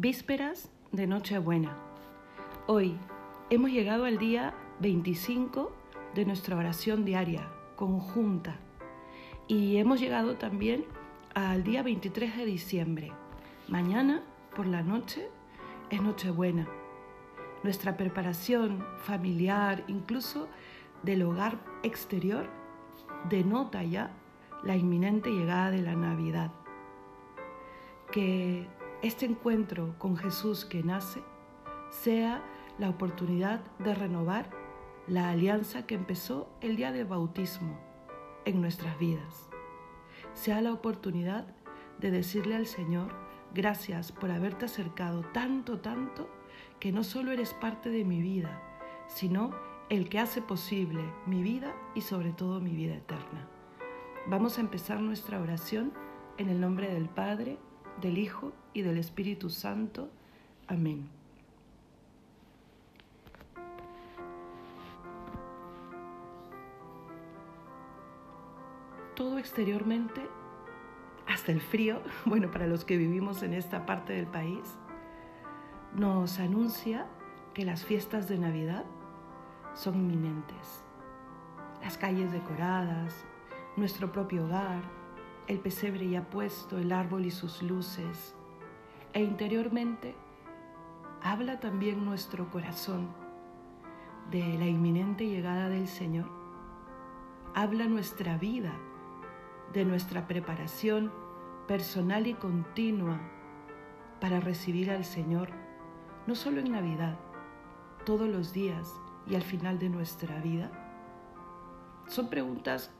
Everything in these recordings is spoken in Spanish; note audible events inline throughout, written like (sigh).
Vísperas de Nochebuena. Hoy hemos llegado al día 25 de nuestra oración diaria, conjunta. Y hemos llegado también al día 23 de diciembre. Mañana, por la noche, es Nochebuena. Nuestra preparación familiar, incluso del hogar exterior, denota ya la inminente llegada de la Navidad. Que este encuentro con Jesús que nace sea la oportunidad de renovar la alianza que empezó el día del bautismo en nuestras vidas. Sea la oportunidad de decirle al Señor, gracias por haberte acercado tanto, tanto, que no solo eres parte de mi vida, sino el que hace posible mi vida y sobre todo mi vida eterna. Vamos a empezar nuestra oración en el nombre del Padre, del Hijo y del Espíritu Santo. Amén. Todo exteriormente, hasta el frío, (laughs) bueno, para los que vivimos en esta parte del país, nos anuncia que las fiestas de Navidad son inminentes. Las calles decoradas, nuestro propio hogar, el pesebre ya puesto, el árbol y sus luces, e interiormente habla también nuestro corazón de la inminente llegada del Señor. Habla nuestra vida de nuestra preparación personal y continua para recibir al Señor, no solo en Navidad, todos los días y al final de nuestra vida. Son preguntas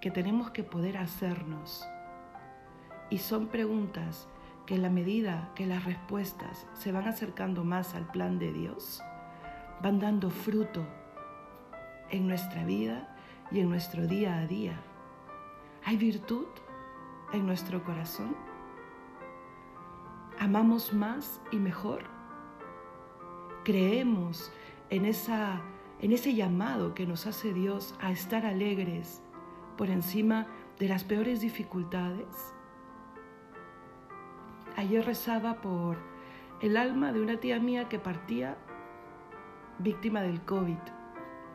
que, tenemos que poder hacernos. Y son preguntas que en la medida que las respuestas se van acercando más al plan de Dios, van dando fruto en nuestra vida y en nuestro día a día. ¿Hay virtud en nuestro corazón? ¿Amamos más y mejor? ¿Creemos en, esa, en ese llamado que nos hace Dios a estar alegres por encima de las peores dificultades. Ayer rezaba por el alma de una tía mía que partía víctima del COVID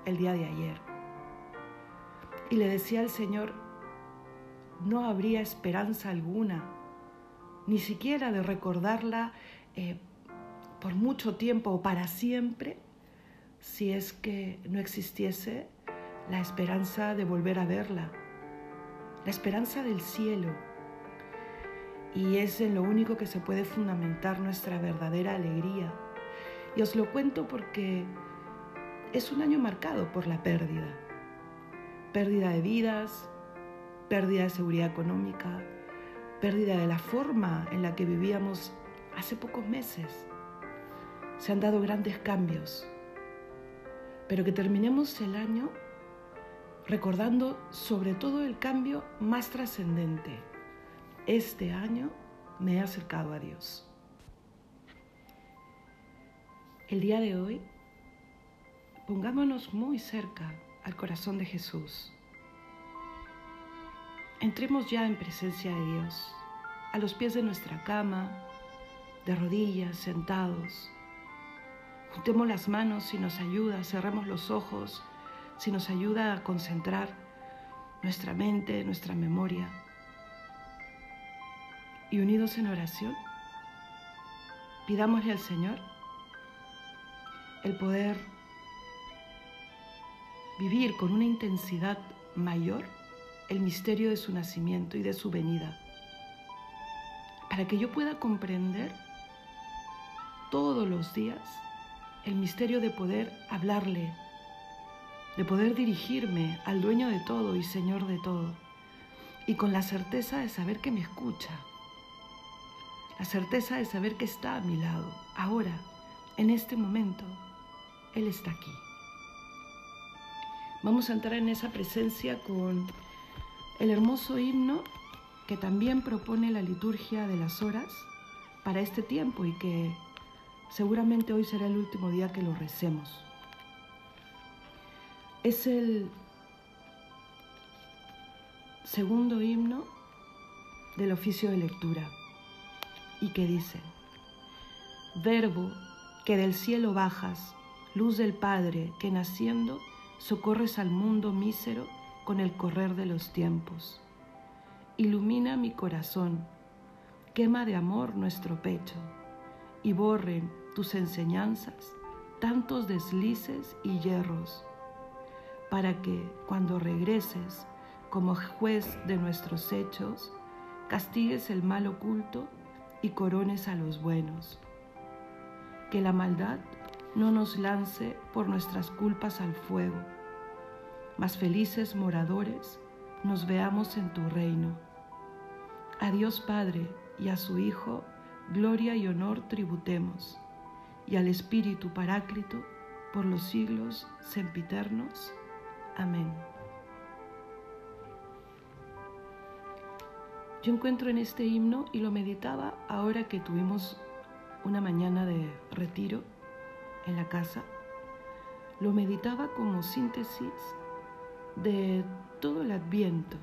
el día de ayer. Y le decía al Señor, no habría esperanza alguna, ni siquiera de recordarla eh, por mucho tiempo o para siempre, si es que no existiese la esperanza de volver a verla, la esperanza del cielo. Y es en lo único que se puede fundamentar nuestra verdadera alegría. Y os lo cuento porque es un año marcado por la pérdida. Pérdida de vidas, pérdida de seguridad económica, pérdida de la forma en la que vivíamos hace pocos meses. Se han dado grandes cambios, pero que terminemos el año recordando sobre todo el cambio más trascendente. Este año me he acercado a Dios. El día de hoy, pongámonos muy cerca al corazón de Jesús. Entremos ya en presencia de Dios, a los pies de nuestra cama, de rodillas, sentados. Juntemos las manos si nos ayuda, cerremos los ojos si nos ayuda a concentrar nuestra mente, nuestra memoria. Y unidos en oración, pidámosle al Señor el poder vivir con una intensidad mayor el misterio de su nacimiento y de su venida, para que yo pueda comprender todos los días el misterio de poder hablarle de poder dirigirme al dueño de todo y Señor de todo, y con la certeza de saber que me escucha, la certeza de saber que está a mi lado, ahora, en este momento, Él está aquí. Vamos a entrar en esa presencia con el hermoso himno que también propone la liturgia de las horas para este tiempo y que seguramente hoy será el último día que lo recemos es el segundo himno del oficio de lectura y que dice, Verbo que del cielo bajas, luz del Padre que naciendo socorres al mundo mísero con el correr de los tiempos. Ilumina mi corazón, quema de amor nuestro pecho y borren tus enseñanzas tantos deslices y hierros, para que cuando regreses como juez de nuestros hechos, castigues el mal oculto y corones a los buenos. Que la maldad no nos lance por nuestras culpas al fuego, mas felices moradores nos veamos en tu reino. A Dios Padre y a su Hijo, gloria y honor tributemos, y al Espíritu Paráclito, por los siglos sempiternos. Amén. Yo encuentro en este himno y lo meditaba ahora que tuvimos una mañana de retiro en la casa, lo meditaba como síntesis de todo el adviento.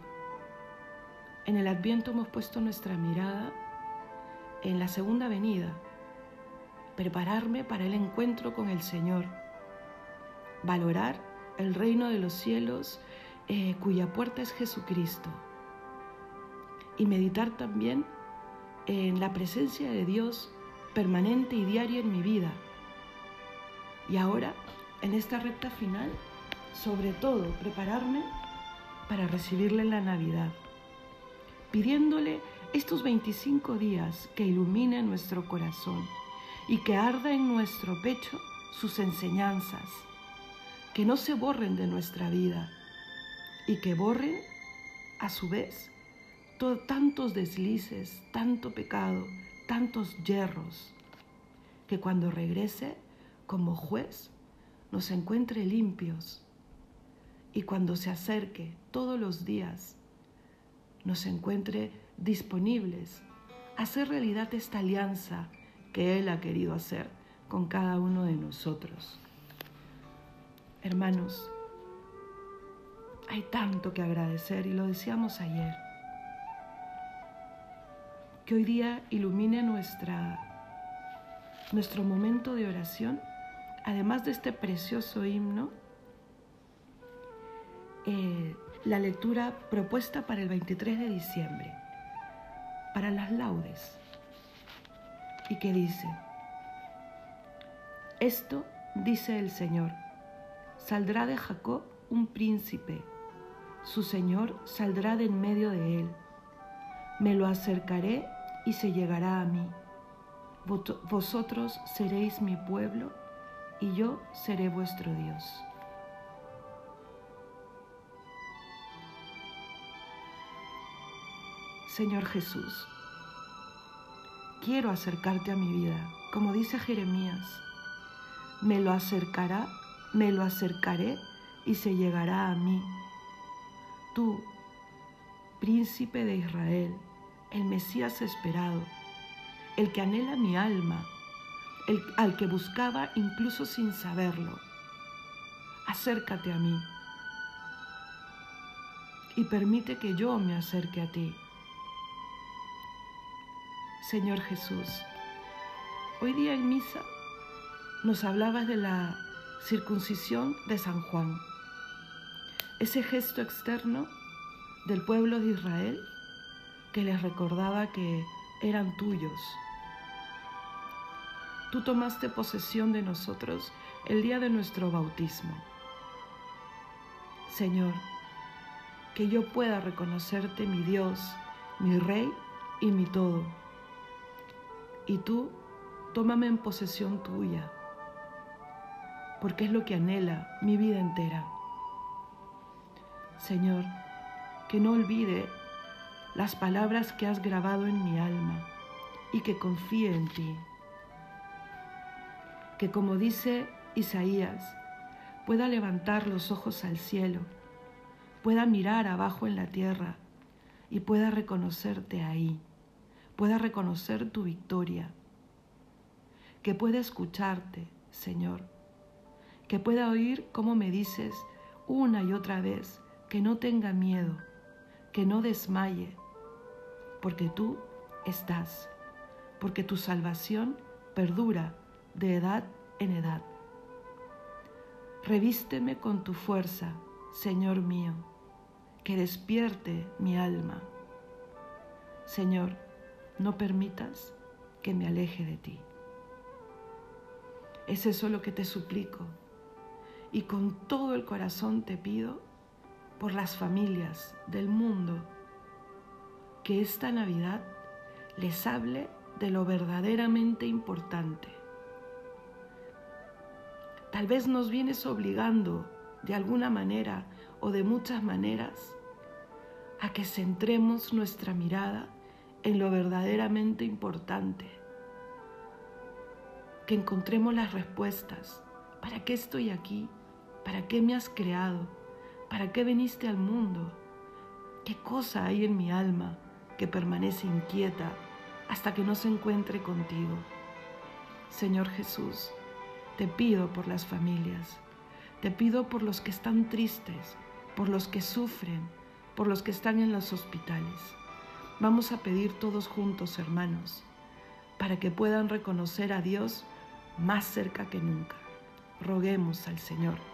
En el adviento hemos puesto nuestra mirada en la segunda venida, prepararme para el encuentro con el Señor, valorar el reino de los cielos eh, cuya puerta es Jesucristo y meditar también en la presencia de Dios permanente y diaria en mi vida. Y ahora, en esta recta final, sobre todo prepararme para recibirle en la Navidad, pidiéndole estos 25 días que ilumine nuestro corazón y que arda en nuestro pecho sus enseñanzas, que no se borren de nuestra vida y que borren a su vez tantos deslices, tanto pecado, tantos yerros, que cuando regrese como juez nos encuentre limpios y cuando se acerque todos los días nos encuentre disponibles a hacer realidad esta alianza que Él ha querido hacer con cada uno de nosotros. Hermanos, hay tanto que agradecer y lo decíamos ayer. Que hoy día ilumine nuestra, nuestro momento de oración, además de este precioso himno, eh, la lectura propuesta para el 23 de diciembre, para las laudes, y que dice, esto dice el Señor, saldrá de Jacob un príncipe, su Señor saldrá de en medio de él, me lo acercaré y se llegará a mí. Vosotros seréis mi pueblo y yo seré vuestro Dios. Señor Jesús, quiero acercarte a mi vida, como dice Jeremías, me lo acercará, me lo acercaré y se llegará a mí. Tú, príncipe de Israel, el Mesías esperado, el que anhela mi alma, el, al que buscaba incluso sin saberlo. Acércate a mí y permite que yo me acerque a ti. Señor Jesús, hoy día en misa nos hablabas de la circuncisión de San Juan, ese gesto externo del pueblo de Israel que les recordaba que eran tuyos. Tú tomaste posesión de nosotros el día de nuestro bautismo. Señor, que yo pueda reconocerte mi Dios, mi Rey y mi todo. Y tú, tómame en posesión tuya, porque es lo que anhela mi vida entera. Señor, que no olvide las palabras que has grabado en mi alma y que confíe en ti. Que como dice Isaías, pueda levantar los ojos al cielo, pueda mirar abajo en la tierra y pueda reconocerte ahí, pueda reconocer tu victoria, que pueda escucharte, Señor, que pueda oír cómo me dices una y otra vez que no tenga miedo, que no desmaye, porque tú estás, porque tu salvación perdura de edad en edad. Revísteme con tu fuerza, Señor mío, que despierte mi alma. Señor, no permitas que me aleje de ti. Es eso lo que te suplico y con todo el corazón te pido por las familias del mundo que esta Navidad les hable de lo verdaderamente importante. Tal vez nos vienes obligando de alguna manera o de muchas maneras a que centremos nuestra mirada en lo verdaderamente importante, que encontremos las respuestas. ¿Para qué estoy aquí? ¿Para qué me has creado? ¿Para qué viniste al mundo? ¿Qué cosa hay en mi alma que permanece inquieta hasta que no se encuentre contigo? Señor Jesús, te pido por las familias, te pido por los que están tristes, por los que sufren, por los que están en los hospitales. Vamos a pedir todos juntos, hermanos, para que puedan reconocer a Dios más cerca que nunca. Roguemos al Señor.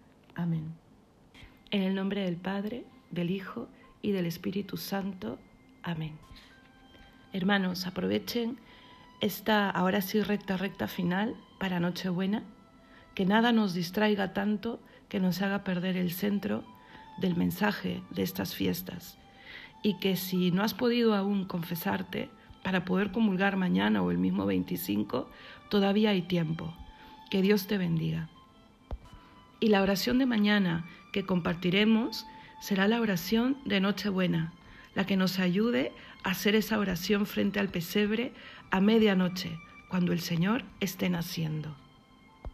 Amén. En el nombre del Padre, del Hijo y del Espíritu Santo. Amén. Hermanos, aprovechen esta ahora sí recta, recta final para Nochebuena, que nada nos distraiga tanto que nos haga perder el centro del mensaje de estas fiestas y que si no has podido aún confesarte para poder comulgar mañana o el mismo 25, todavía hay tiempo. Que Dios te bendiga. Y la oración de mañana que compartiremos será la oración de Nochebuena, la que nos ayude a hacer esa oración frente al pesebre a medianoche, cuando el Señor esté naciendo.